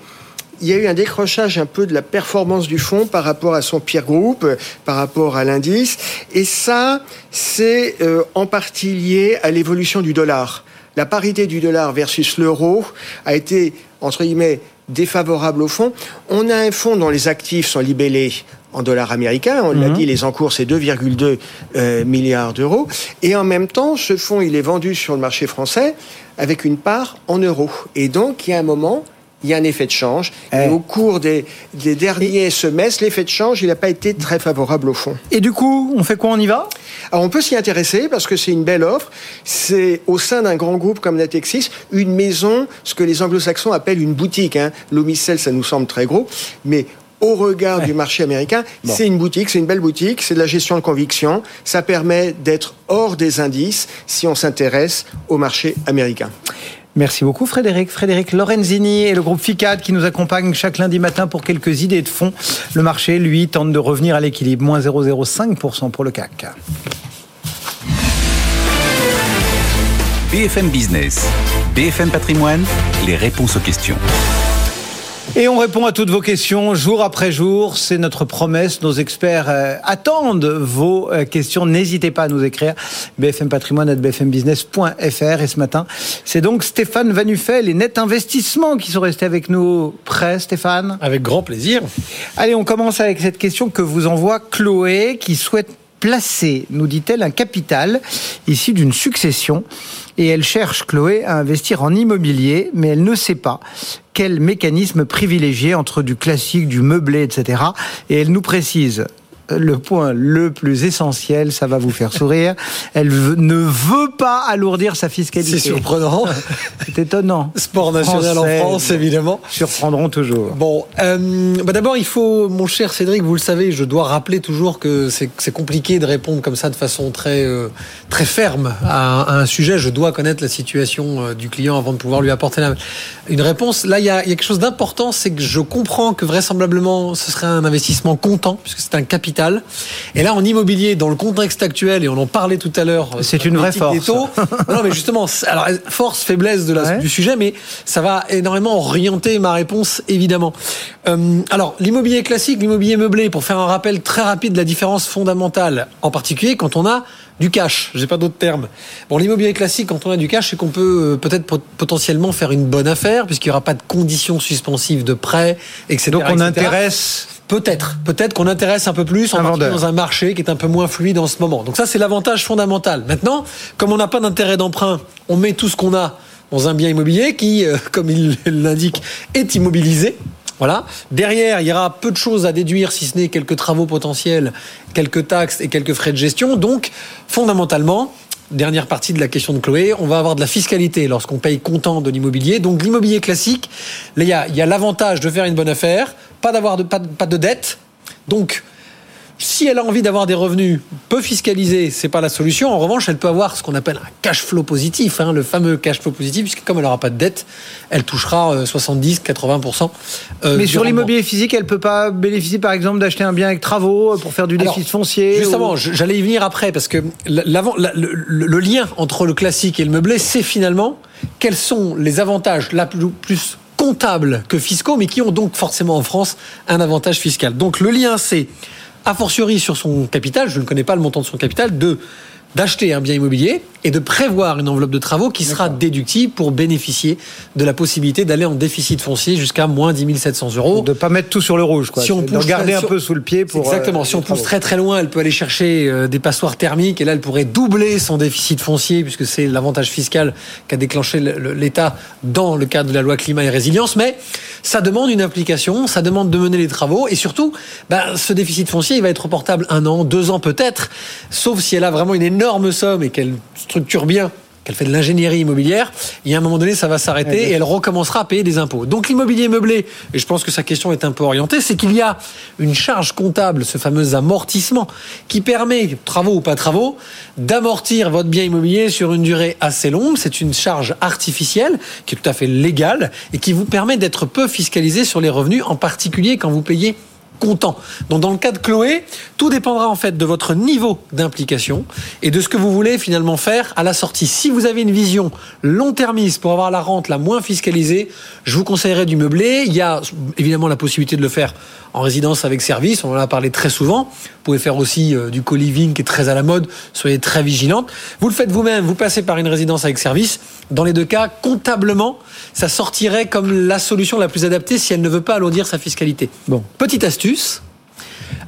il y a eu un décrochage un peu de la performance du fonds par rapport à son peer group, par rapport à l'indice. Et ça, c'est euh, en partie lié à l'évolution du dollar. La parité du dollar versus l'euro a été, entre guillemets, défavorable au fonds. On a un fonds dont les actifs sont libellés en dollars américains. On l'a dit, les encours, c'est 2,2 euh, milliards d'euros. Et en même temps, ce fonds, il est vendu sur le marché français avec une part en euros. Et donc, il y a un moment, il y a un effet de change. Eh. Et au cours des, des derniers semestres, l'effet de change, il n'a pas été très favorable au fond. Et du coup, on fait quoi On y va? Alors on peut s'y intéresser parce que c'est une belle offre. C'est au sein d'un grand groupe comme Natexis, une maison, ce que les anglo-saxons appellent une boutique. Hein. L'Omicel, ça nous semble très gros, mais au regard du marché américain, c'est une boutique, c'est une belle boutique, c'est de la gestion de conviction. Ça permet d'être hors des indices si on s'intéresse au marché américain. Merci beaucoup Frédéric. Frédéric Lorenzini et le groupe FICAD qui nous accompagnent chaque lundi matin pour quelques idées de fonds. Le marché, lui, tente de revenir à l'équilibre. Moins 0,05% pour le CAC. BFM Business, BFM Patrimoine, les réponses aux questions. Et on répond à toutes vos questions jour après jour. C'est notre promesse. Nos experts euh, attendent vos euh, questions. N'hésitez pas à nous écrire. bfmpatrimoine.bfmbusiness.fr. Et ce matin, c'est donc Stéphane Vanuffel et Net Investissement qui sont restés avec nous près. Stéphane? Avec grand plaisir. Allez, on commence avec cette question que vous envoie Chloé qui souhaite placer, nous dit-elle, un capital issu d'une succession. Et elle cherche, Chloé, à investir en immobilier, mais elle ne sait pas quel mécanisme privilégier entre du classique, du meublé, etc. Et elle nous précise le point le plus essentiel, ça va vous faire sourire. Elle ne veut pas alourdir sa fiscalité. C'est surprenant. C'est étonnant. Sport national Français, en France, évidemment. Surprendront toujours. Bon, euh, bah d'abord, il faut, mon cher Cédric, vous le savez, je dois rappeler toujours que c'est compliqué de répondre comme ça de façon très euh, très ferme à, un- à un sujet. Je dois connaître la situation euh, du client avant de pouvoir lui apporter la- une réponse. Là, il y a, il y a quelque chose d'important, c'est que je comprends que vraisemblablement, ce serait un investissement comptant, puisque c'est un capital. Et là, en immobilier, dans le contexte actuel, et on en parlait tout à l'heure, euh, C'est une vraie force. non, mais justement, alors force, faiblesse de la, Ouais. du sujet, mais ça va énormément orienter ma réponse, évidemment. Euh, alors, l'immobilier classique, l'immobilier meublé, pour faire un rappel très rapide de la différence fondamentale, en particulier quand on a du cash. J'ai pas d'autres termes. Bon, l'immobilier classique, quand on a du cash, c'est qu'on peut euh, peut-être pot- potentiellement faire une bonne affaire puisqu'il y aura pas de conditions suspensives de prêt, etc. Donc on etc. intéresse Peut-être, peut-être qu'on intéresse un peu plus en dans un marché qui est un peu moins fluide en ce moment. Donc ça, c'est l'avantage fondamental. Maintenant, comme on n'a pas d'intérêt d'emprunt, on met tout ce qu'on a dans un bien immobilier qui, euh, comme il l'indique, est immobilisé. Voilà. Derrière, il y aura peu de choses à déduire, si ce n'est quelques travaux potentiels, quelques taxes et quelques frais de gestion. Donc, fondamentalement, dernière partie de la question de Chloé, on va avoir de la fiscalité lorsqu'on paye comptant de l'immobilier. Donc, l'immobilier classique, là, il y a, il y a l'avantage de faire une bonne affaire, pas d'avoir de, pas, de- pas de dette. Donc, si elle a envie d'avoir des revenus peu fiscalisés, c'est pas la solution. En revanche, elle peut avoir ce qu'on appelle un cash flow positif, hein, le fameux cash flow positif, puisque comme elle n'aura pas de dette, elle touchera euh, 70-80%. euh, Mais du sur l'immobilier physique, elle peut pas bénéficier, par exemple, d'acheter un bien avec travaux pour faire du Alors, déficit foncier. Justement, ou- j'allais y venir après parce que l'avant- la- le, le- le lien entre le classique et le meublé, c'est finalement quels sont les avantages la plus, plus comptables que fiscaux, mais qui ont donc forcément en France un avantage fiscal. Donc le lien, c'est a fortiori sur son capital, je ne connais pas le montant de son capital, de d'acheter un bien immobilier et de prévoir une enveloppe de travaux qui sera déductible pour bénéficier de la possibilité d'aller en déficit foncier jusqu'à moins 10 700 euros. de pas mettre tout sur le rouge, quoi. Si on de pousse regarder un peu sous le pied pour. Exactement. euh, si on pousse travaux. très très loin, elle peut aller chercher euh, des passoires thermiques et là, elle pourrait doubler son déficit foncier puisque c'est l'avantage fiscal qu'a déclenché le- le- l'État dans le cadre de la loi climat et résilience. Mais ça demande une implication, ça demande de mener les travaux et surtout, ben, ce déficit foncier, il va être reportable un an, deux ans peut-être, sauf si elle a vraiment une énorme somme et qu'elle structure bien qu'elle fait de l'ingénierie immobilière, et à un moment donné, ça va s'arrêter et elle recommencera à payer des impôts. Donc l'immobilier meublé, et je pense que sa question est un peu orientée, c'est qu'il y a une charge comptable, ce fameux amortissement, qui permet, travaux ou pas travaux, d'amortir votre bien immobilier sur une durée assez longue. C'est une charge artificielle qui est tout à fait légale et qui vous permet d'être peu fiscalisé sur les revenus, en particulier quand vous payez comptant. Donc dans le cas de Chloé, tout dépendra en fait de votre niveau d'implication et de ce que vous voulez finalement faire à la sortie. Si vous avez une vision long-termiste pour avoir la rente la moins fiscalisée, je vous conseillerais du meublé. Il y a évidemment la possibilité de le faire en résidence avec service, on en a parlé très souvent. Vous pouvez faire aussi euh, du co-living qui est très à la mode, soyez très vigilante. Vous le faites vous-même, vous passez par une résidence avec service. Dans les deux cas, comptablement, ça sortirait comme la solution la plus adaptée si elle ne veut pas alourdir sa fiscalité. Bon. Petite astuce.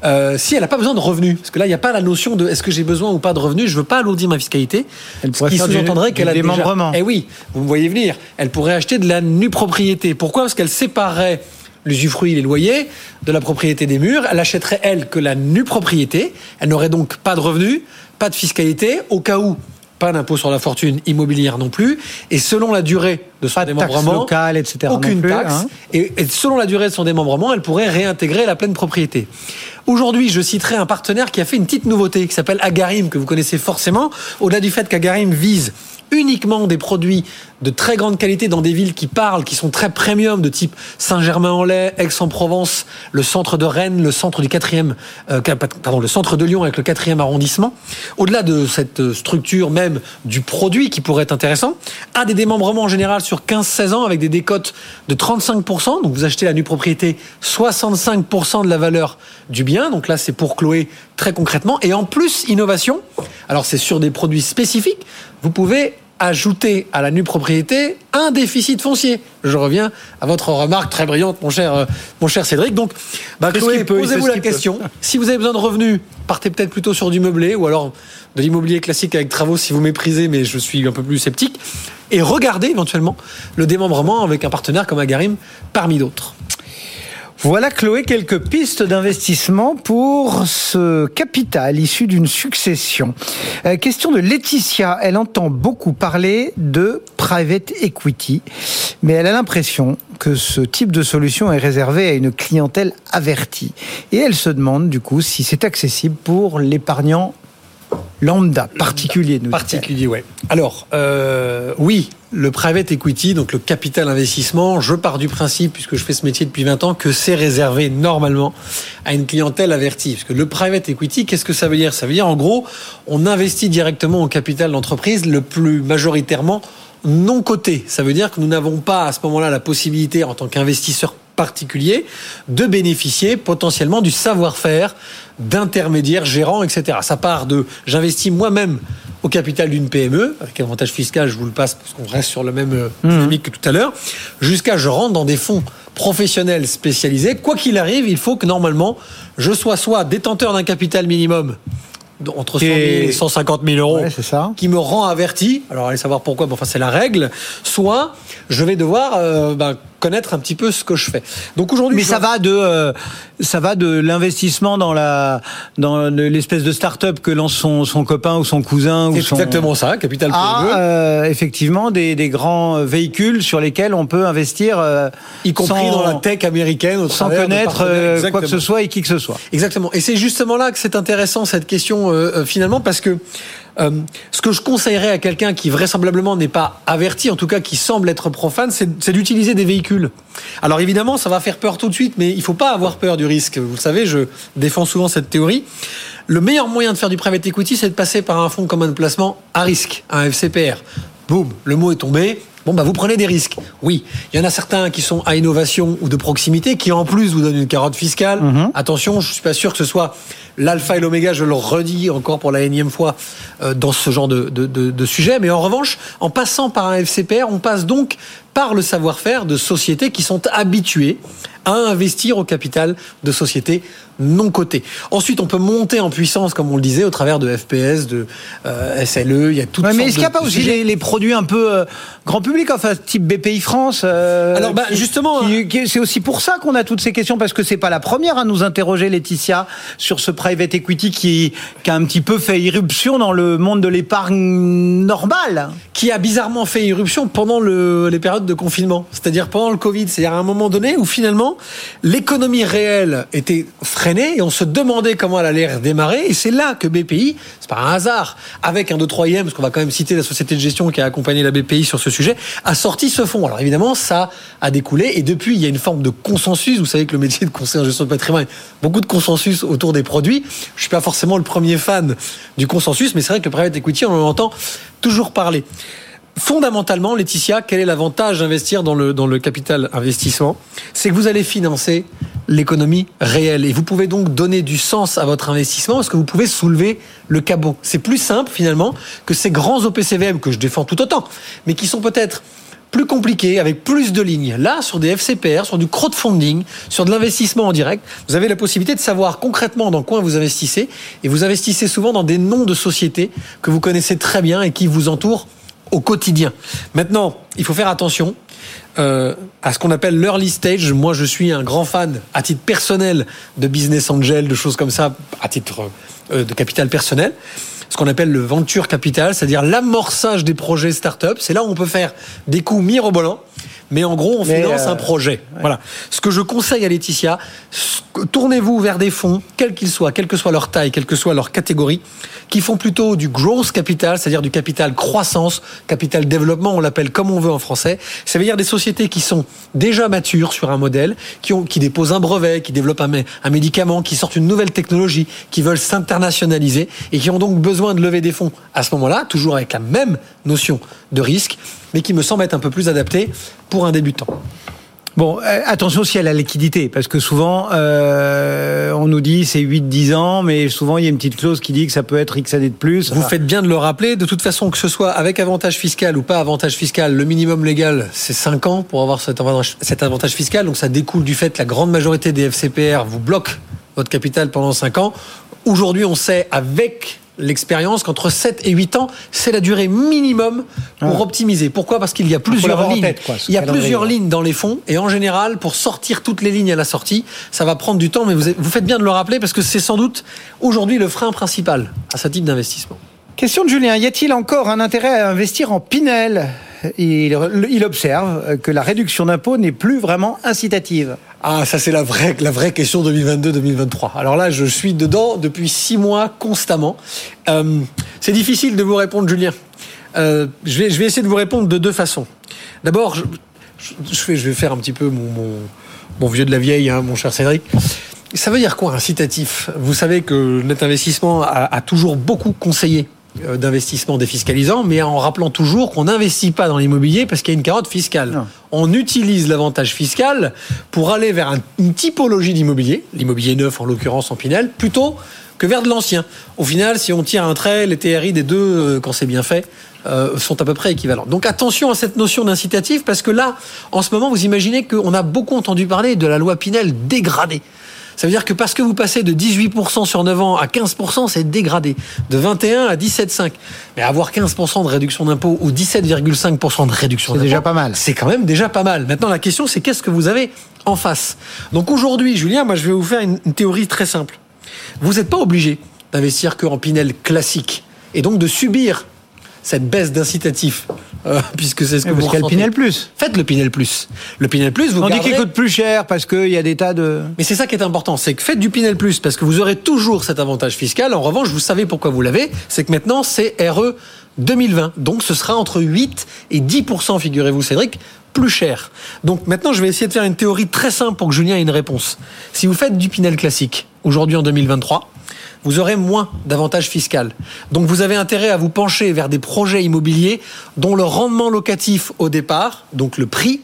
Euh, si elle n'a pas besoin de revenus, parce que là, il n'y a pas la notion de est-ce que j'ai besoin ou pas de revenus, je veux pas alourdir ma fiscalité. Elle ce pourrait qui sous-entendrait du qu'elle a déjà... démembrement. Eh oui, vous me voyez venir. Elle pourrait acheter de la nue propriété. Pourquoi? Parce qu'elle séparerait l'usufruit, les loyers, de la propriété des murs. Elle achèterait, elle, que la nue propriété. Elle n'aurait donc pas de revenus, pas de fiscalité, au cas où pas d'impôt sur la fortune immobilière non plus. Et selon la durée de son Pas démembrement, etc. aucune plus, taxe. hein. Et, et selon la durée de son démembrement, elle pourrait réintégrer la pleine propriété. Aujourd'hui, je citerai un partenaire qui a fait une petite nouveauté qui s'appelle Agarim, que vous connaissez forcément. Au-delà du fait qu'Agarim vise uniquement des produits de très grande qualité dans des villes qui parlent, qui sont très premium, de type Saint-Germain-en-Laye, Aix-en-Provence, le centre de Rennes, le centre du euh, pardon, le centre de Lyon avec le quatrième arrondissement. Au-delà de cette structure même du produit qui pourrait être intéressant, a des démembrements en général sur 15-16 ans avec des décotes de 35%. Donc vous achetez la nue propriété 65% de la valeur du bien. Donc là, c'est pour Chloé très concrètement. Et en plus, innovation. Alors c'est sur des produits spécifiques. Vous pouvez ajouter à la nue propriété un déficit foncier. Je reviens à votre remarque très brillante, mon cher, euh, mon cher Cédric. Donc, bah, Chloé, posez-vous la question. Si vous avez besoin de revenus, partez peut-être plutôt sur du meublé ou alors de l'immobilier classique avec travaux si vous méprisez, mais je suis un peu plus sceptique. Et regardez éventuellement le démembrement avec un partenaire comme Agarim parmi d'autres. Voilà, Chloé, quelques pistes d'investissement pour ce capital issu d'une succession. Euh, question de Laetitia. Elle entend beaucoup parler de private equity, mais elle a l'impression que ce type de solution est réservé à une clientèle avertie. Et elle se demande, du coup, si c'est accessible pour l'épargnant lambda, particulier. Particulier, ouais. Alors, euh, oui, le private equity, donc le capital investissement, je pars du principe, puisque je fais ce métier depuis 20 ans, que c'est réservé normalement à une clientèle avertie. Parce que le private equity, qu'est-ce que ça veut dire? Ça veut dire, en gros, on investit directement au capital d'entreprise, le plus majoritairement non coté. Ça veut dire que nous n'avons pas à ce moment-là la possibilité, en tant qu'investisseur particulier de bénéficier potentiellement du savoir-faire d'intermédiaires gérants, etc. Ça part de j'investis moi-même au capital d'une PME, avec avantage fiscal, je vous le passe parce qu'on reste sur le même euh, dynamique que tout à l'heure, jusqu'à je rentre dans des fonds professionnels spécialisés. Quoi qu'il arrive, il faut que normalement je sois soit détenteur d'un capital minimum entre 100 000 et 150 000 euros, Ouais, c'est ça. qui me rend averti. Alors allez savoir pourquoi, mais enfin c'est la règle. Soit je vais devoir euh, ben, connaître un petit peu ce que je fais. Donc aujourd'hui, Mais ça vois- va de euh, ça va de l'investissement dans la dans le- l'espèce de start-up que lance son, son copain ou son cousin ou C'est son exactement ça, capital à PME. euh, effectivement des, des grands véhicules sur lesquels on peut investir euh, y compris sans- dans la tech américaine, au sans connaître euh, quoi que ce soit et qui que ce soit. Exactement. Et c'est justement là que c'est intéressant cette question euh, finalement parce que euh, ce que je conseillerais à quelqu'un qui vraisemblablement n'est pas averti, en tout cas qui semble être profane, c'est d'utiliser des véhicules. Alors évidemment, ça va faire peur tout de suite, mais il faut pas avoir peur du risque. Vous le savez, je défends souvent cette théorie. Le meilleur moyen de faire du private equity, c'est de passer par un fonds commun de placement à risque, un FCPR. Boum, le mot est tombé. Bon, bah, vous prenez des risques. Oui, il y en a certains qui sont à innovation ou de proximité, qui en plus vous donnent une carotte fiscale. Attention, je suis pas sûr que ce soit l'alpha et l'oméga, je le redis encore pour la énième fois, euh, dans ce genre de, de, de, de sujet. Mais en revanche, en passant par un FCPR, on passe donc par le savoir-faire de sociétés qui sont habituées à investir au capital de sociétés non cotées. Ensuite, on peut monter en puissance, comme on le disait, au travers de FPS, de euh, SLE, il y a toutes Ouais, mais est-ce qu'il n'y a pas aussi les, les produits un peu euh, grand public, enfin type BPI France Alors, bah, justement, qui- c'est aussi pour ça qu'on a toutes ces questions parce que c'est pas la première à nous interroger, Laetitia, sur ce private equity qui, qui a un petit peu fait irruption dans le monde de l'épargne normale. qui a bizarrement fait irruption pendant le- les périodes de confinement, c'est-à-dire pendant le Covid. C'est-à-dire à un moment donné où finalement l'économie réelle était freinée et on se demandait comment elle allait redémarrer. Et c'est là que BPI, c'est pas un hasard, avec un 2 3 parce qu'on va quand même citer la société de gestion qui a accompagné la BPI sur ce sujet, a sorti ce fonds. Alors évidemment, ça a découlé et depuis, il y a une forme de consensus. Vous savez que le métier de conseiller en gestion de patrimoine, beaucoup de consensus autour des produits. Je suis pas forcément le premier fan du consensus, mais c'est vrai que le private equity, on en entend toujours parler. Fondamentalement, Laetitia, quel est l'avantage d'investir dans le, dans le capital investissement? C'est que vous allez financer l'économie réelle. Et vous pouvez donc donner du sens à votre investissement parce que vous pouvez soulever le cabot. C'est plus simple finalement que ces grands OPCVM que je défends tout autant, mais qui sont peut-être plus compliqués, avec plus de lignes. Là, sur des FCPR, sur du crowdfunding, sur de l'investissement en direct, vous avez la possibilité de savoir concrètement dans quoi vous investissez. Et vous investissez souvent dans des noms de sociétés que vous connaissez très bien et qui vous entourent au quotidien. Maintenant, il faut faire attention euh, à ce qu'on appelle l'early stage. Moi, je suis un grand fan, à titre personnel, de business angel, de choses comme ça, à titre euh, de capital personnel. Ce qu'on appelle le venture capital, c'est-à-dire l'amorçage des projets start-up. C'est là où on peut faire des coups mirobolants. Mais en gros, on Mais, finance euh, un projet. Voilà. Ce que je conseille à Laetitia, tournez-vous vers des fonds, quels qu'ils soient, quelle que soit leur taille, quelle que soit leur catégorie, qui font plutôt du growth capital, c'est-à-dire du capital croissance, capital développement, on l'appelle comme on veut en français. Ça veut dire des sociétés qui sont déjà matures sur un modèle, qui, ont, qui déposent un brevet, qui développent un, un médicament, qui sortent une nouvelle technologie, qui veulent s'internationaliser et qui ont donc besoin de lever des fonds à ce moment-là, toujours avec la même notion de risque, mais qui me semble être un peu plus adapté pour un débutant. Bon, euh, attention aussi à la liquidité, parce que souvent, euh, on nous dit c'est 8-10 ans, mais souvent il y a une petite clause qui dit que ça peut être X années de plus. Vous faites bien de le rappeler. De toute façon, que ce soit avec avantage fiscal ou pas avantage fiscal, le minimum légal, c'est 5 ans pour avoir cet avantage, cet avantage fiscal. Donc ça découle du fait que la grande majorité des FCPR vous bloquent votre capital pendant 5 ans. Aujourd'hui, on sait avec l'expérience qu'entre 7 et 8 ans, c'est la durée minimum pour Ah. optimiser. Pourquoi? Parce qu'il y a plusieurs l'avoir en lignes. tête, quoi, ce Il y a plusieurs lignes dans les fonds et en général, pour sortir toutes les lignes à la sortie, ça va prendre du temps. Mais vous, vous faites bien de le rappeler parce que c'est sans doute aujourd'hui le frein principal à ce type d'investissement. Question de Julien, y a-t-il encore un intérêt à investir en Pinel? Il, observe que la réduction d'impôt n'est plus vraiment incitative. Ah, ça c'est la vraie, la vraie question 2022-2023. Alors là, je suis dedans depuis six mois constamment. Euh, c'est difficile de vous répondre, Julien. Euh, je, vais, essayer de vous répondre de deux façons. D'abord, je, vais, faire un petit peu mon, vieux de la vieille, hein, mon cher Cédric. Ça veut dire quoi incitatif? Vous savez que Net Investissement a, toujours beaucoup conseillé d'investissement défiscalisant, mais en rappelant toujours qu'on n'investit pas dans l'immobilier parce qu'il y a une carotte fiscale. Non. On utilise l'avantage fiscal pour aller vers un- une typologie d'immobilier, l'immobilier neuf en l'occurrence en Pinel, plutôt que vers de l'ancien. Au final, si on tire un trait, les TRI des deux, euh, quand c'est bien fait, euh, sont à peu près équivalents. Donc attention à cette notion d'incitatif, parce que là, en ce moment, vous imaginez qu'on a beaucoup entendu parler de la loi Pinel dégradée. Ça veut dire que parce que vous passez de 18% sur 9 ans à 15%, c'est dégradé. De 21 à 17,5. Mais avoir 15% de réduction d'impôt ou 17,5% de réduction C'est d'impôt, déjà pas mal. C'est quand même déjà pas mal. Maintenant, la question, c'est qu'est-ce que vous avez en face? Donc aujourd'hui, Julien, moi, je vais vous faire une, une théorie très simple. Vous n'êtes pas obligé d'investir que en Pinel classique et donc de subir cette baisse d'incitatif, euh, puisque c'est ce que Parce vous y a le Plus. Faites le Pinel Plus. Le Pinel Plus, vous On dit garderez- qu'il coûte plus cher parce qu'il y a des tas de. mais c'est ça qui est important, c'est que faites du Pinel Plus parce que vous aurez toujours cet avantage fiscal. En revanche, vous savez pourquoi vous l'avez, c'est que maintenant c'est RE 2020. Donc ce sera entre 8 et 10% figurez-vous Cédric, plus cher. Donc maintenant, je vais essayer de faire une théorie très simple pour que Julien ait une réponse. Si vous faites du Pinel classique aujourd'hui en 2023, vous aurez moins d'avantages fiscal. Donc vous avez intérêt à vous pencher vers des projets immobiliers dont le rendement locatif au départ, donc le prix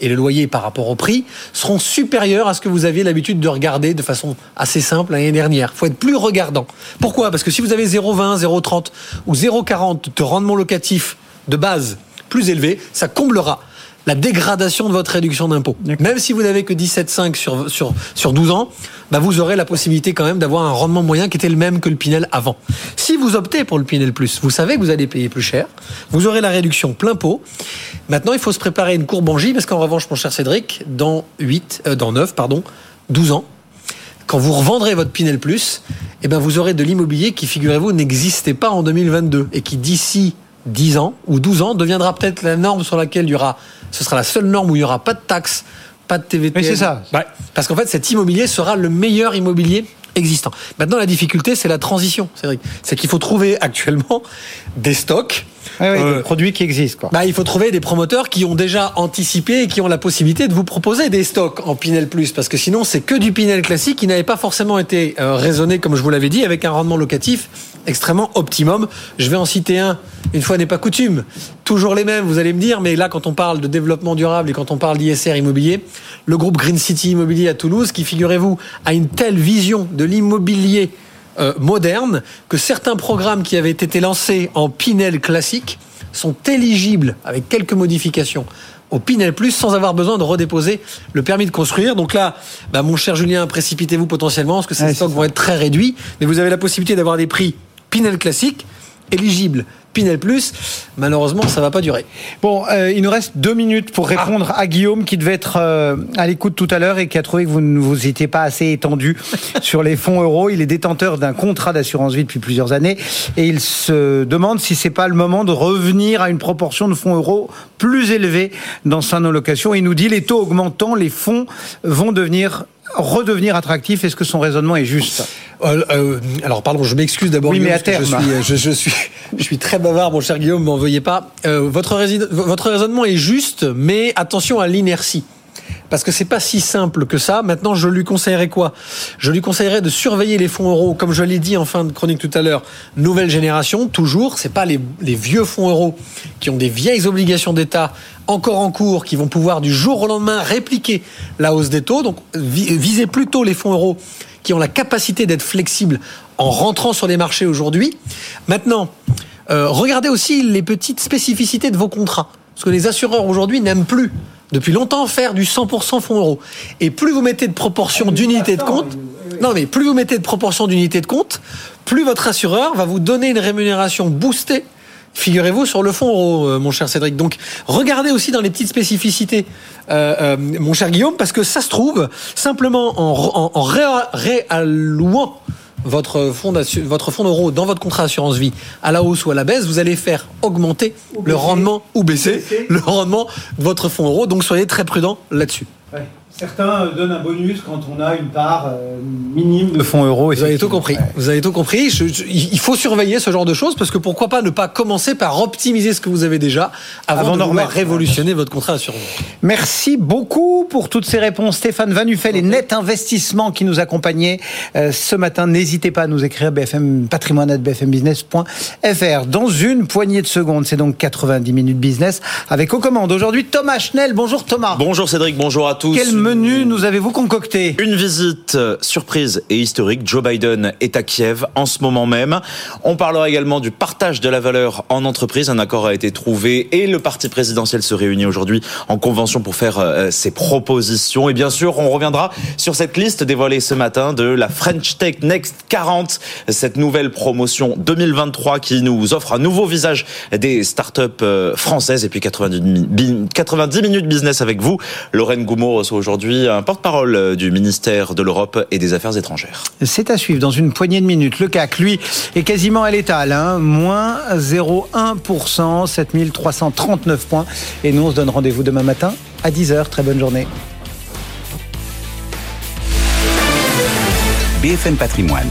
et le loyer par rapport au prix, seront supérieurs à ce que vous aviez l'habitude de regarder de façon assez simple l'année dernière. Il faut être plus regardant. Pourquoi? Parce que si vous avez 0,20, 0,30 ou 0,40 de rendement locatif de base plus élevé, ça comblera la dégradation de votre réduction d'impôt. Même si vous n'avez que 17,5 sur, sur, sur 12 ans, bah vous aurez la possibilité quand même d'avoir un rendement moyen qui était le même que le Pinel avant. Si vous optez pour le Pinel Plus, vous savez que vous allez payer plus cher, vous aurez la réduction plein pot. Maintenant, il faut se préparer une courbe en J, parce qu'en revanche, mon cher Cédric, dans 8, euh, dans 9, pardon, 12 ans, quand vous revendrez votre Pinel Plus, eh ben vous aurez de l'immobilier qui, figurez-vous, n'existait pas en 2022 et qui d'ici 10 ans ou 12 ans deviendra peut-être la norme sur laquelle il y aura, ce sera la seule norme où il n'y aura pas de taxes, pas de TVT. Oui, c'est ça. Parce qu'en fait, cet immobilier sera le meilleur immobilier existant. Maintenant, la difficulté, c'est la transition, Cédric. C'est qu'il faut trouver actuellement des stocks. Ouais, Euh, des produits qui existent, quoi. bah, il faut trouver des promoteurs qui ont déjà anticipé et qui ont la possibilité de vous proposer des stocks en Pinel Plus. Parce que sinon, c'est que du Pinel classique qui n'avait pas forcément été euh, raisonné, comme je vous l'avais dit, avec un rendement locatif extrêmement optimum. Je vais en citer un, une fois n'est pas coutume. Toujours les mêmes, vous allez me dire, mais là, quand on parle de développement durable et quand on parle d'ISR immobilier, le groupe Green City Immobilier à Toulouse, qui, figurez-vous, a une telle vision de l'immobilier euh, moderne que certains programmes qui avaient été lancés en Pinel classique sont éligibles avec quelques modifications au Pinel Plus sans avoir besoin de redéposer le permis de construire. Donc là, bah, mon cher Julien, précipitez-vous potentiellement parce que ces Ouais, stocks vont être très réduits, mais vous avez la possibilité d'avoir des prix Pinel classique éligibles. Pinel Plus, malheureusement, ça va pas durer. Bon, euh, il nous reste deux minutes pour répondre à Guillaume qui devait être euh, à l'écoute tout à l'heure et qui a trouvé que vous ne vous étiez pas assez étendu sur les fonds euros. Il est détenteur d'un contrat d'assurance vie depuis plusieurs années et il se demande si c'est pas le moment de revenir à une proportion de fonds euros plus élevée dans sa non-location. Il nous dit les taux augmentant, les fonds vont devenir redevenir attractifs. Est-ce que son raisonnement est juste? Euh, euh, alors pardon, je m'excuse d'abord. Oui, mais à terme. Je suis, je, je suis, je suis très bavard, mon cher Guillaume, m'en veuillez pas. Euh, votre raisonnement est juste, mais attention à l'inertie. Parce que c'est pas si simple que ça. Maintenant, je lui conseillerais quoi? Je lui conseillerais de surveiller les fonds euros, comme je l'ai dit en fin de chronique tout à l'heure. Nouvelle génération, toujours. C'est pas les, vieux fonds euros qui ont des vieilles obligations d'État encore en cours, qui vont pouvoir du jour au lendemain répliquer la hausse des taux. Donc, vi- visez plutôt les fonds euros qui ont la capacité d'être flexibles en rentrant sur les marchés aujourd'hui. Maintenant, euh, regardez aussi les petites spécificités de vos contrats. Parce que les assureurs aujourd'hui n'aiment plus, depuis longtemps, faire du 100% fonds euros. Et plus vous mettez de proportion d'unités de compte, non mais plus vous mettez de proportion d'unités de compte, plus votre assureur va vous donner une rémunération boostée. Figurez-vous sur le fonds euro, euh, mon cher Cédric. Donc, regardez aussi dans les petites spécificités, euh, euh, mon cher Guillaume, parce que ça se trouve simplement en, en, en réa- réallouant votre fonds, votre fonds d'euros dans votre contrat assurance vie à la hausse ou à la baisse, vous allez faire augmenter le rendement ou baisser le rendement de votre fonds euro. Donc soyez très prudent là-dessus. Certains euh, donnent un bonus quand on a une part euh, minime de fonds euros. Vous avez tout compris. Ouais. Vous avez tout compris. Je- je- il faut surveiller ce genre de choses parce que pourquoi pas ne pas commencer par optimiser ce que vous avez déjà avant, Avant de d'en vouloir remettre. révolutionner votre contrat d'assurance. Merci beaucoup pour toutes ces réponses. Stéphane Vanuffel et Net Investissement qui nous accompagnaient euh, ce matin. N'hésitez pas à nous écrire bfm patrimoine bfmbusiness.fr. Dans une poignée de secondes, c'est donc 90 minutes business avec aux commandes aujourd'hui Thomas Schnell. Bonjour Thomas. Bonjour Cédric, bonjour à tous. Quel menu nous avez-vous concocté? Une visite euh, surprise et historique. Joe Biden est à Kiev en ce moment même. On parlera également du partage de la valeur en entreprise. Un accord a été trouvé et le parti présidentiel se réunit aujourd'hui en convention pour faire euh, ses propositions. Et bien sûr, on reviendra sur cette liste dévoilée ce matin de la French Tech Next 40, cette nouvelle promotion 2023 qui nous offre un nouveau visage des startups euh, françaises. Et puis 90, mi- 90 minutes business avec vous. Lorraine Goumeau reçoit aujourd'hui un porte-parole euh, du ministère de l'Europe et des Affaires étrangères. C'est à suivre dans une poignée de minutes. Le CAC, lui, est quasiment à l'étal, hein, moins 0,1%, 7339 points. Et nous, on se donne rendez-vous demain matin à 10h. Très bonne journée. BFM Patrimoine,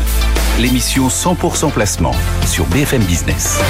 l'émission 100% placement sur BFM Business.